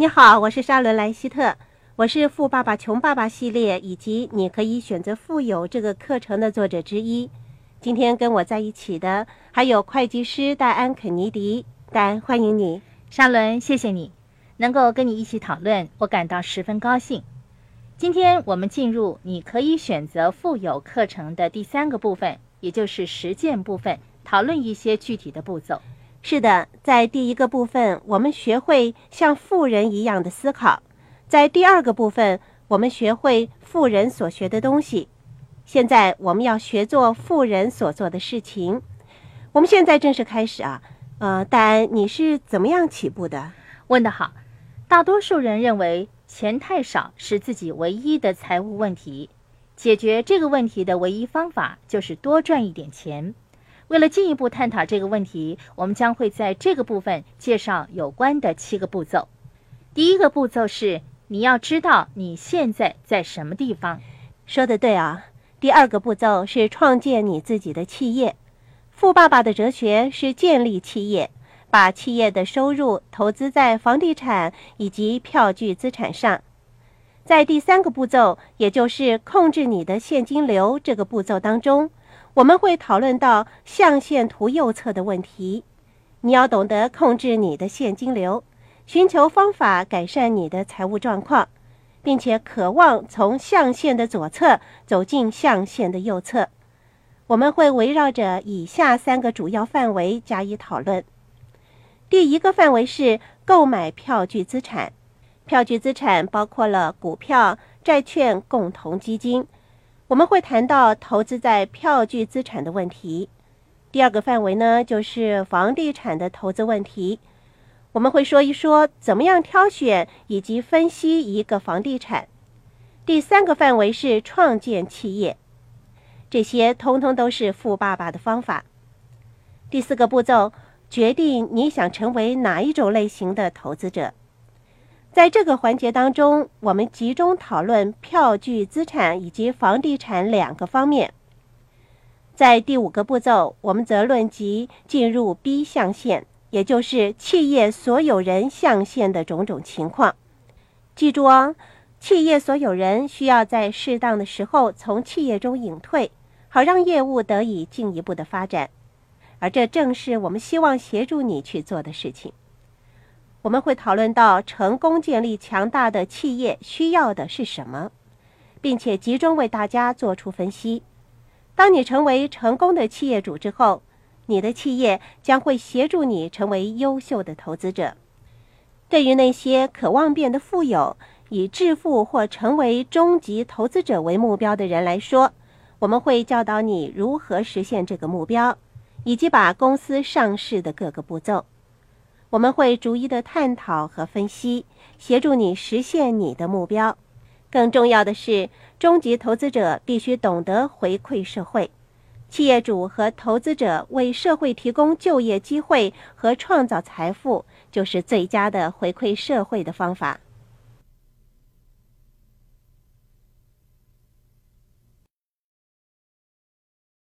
你好，我是沙伦莱希特，我是《富爸爸穷爸爸》系列以及你可以选择富有这个课程的作者之一。今天跟我在一起的还有会计师戴安肯尼迪，戴安欢迎你，沙伦，谢谢你能够跟你一起讨论，我感到十分高兴。今天我们进入你可以选择富有课程的第三个部分，也就是实践部分，讨论一些具体的步骤。是的，在第一个部分，我们学会像富人一样的思考；在第二个部分，我们学会富人所学的东西。现在我们要学做富人所做的事情。我们现在正式开始啊！呃，戴安，你是怎么样起步的？问得好。大多数人认为钱太少是自己唯一的财务问题，解决这个问题的唯一方法就是多赚一点钱。为了进一步探讨这个问题，我们将会在这个部分介绍有关的七个步骤。第一个步骤是你要知道你现在在什么地方。说的对啊。第二个步骤是创建你自己的企业。富爸爸的哲学是建立企业，把企业的收入投资在房地产以及票据资产上。在第三个步骤，也就是控制你的现金流这个步骤当中。我们会讨论到象限图右侧的问题。你要懂得控制你的现金流，寻求方法改善你的财务状况，并且渴望从象限的左侧走进象限的右侧。我们会围绕着以下三个主要范围加以讨论。第一个范围是购买票据资产，票据资产包括了股票、债券、共同基金。我们会谈到投资在票据资产的问题。第二个范围呢，就是房地产的投资问题。我们会说一说怎么样挑选以及分析一个房地产。第三个范围是创建企业，这些通通都是富爸爸的方法。第四个步骤，决定你想成为哪一种类型的投资者。在这个环节当中，我们集中讨论票据资产以及房地产两个方面。在第五个步骤，我们则论及进入 B 象限，也就是企业所有人象限的种种情况。记住哦，企业所有人需要在适当的时候从企业中隐退，好让业务得以进一步的发展，而这正是我们希望协助你去做的事情。我们会讨论到成功建立强大的企业需要的是什么，并且集中为大家做出分析。当你成为成功的企业主之后，你的企业将会协助你成为优秀的投资者。对于那些渴望变得富有、以致富或成为终极投资者为目标的人来说，我们会教导你如何实现这个目标，以及把公司上市的各个步骤。我们会逐一的探讨和分析，协助你实现你的目标。更重要的是，终极投资者必须懂得回馈社会。企业主和投资者为社会提供就业机会和创造财富，就是最佳的回馈社会的方法。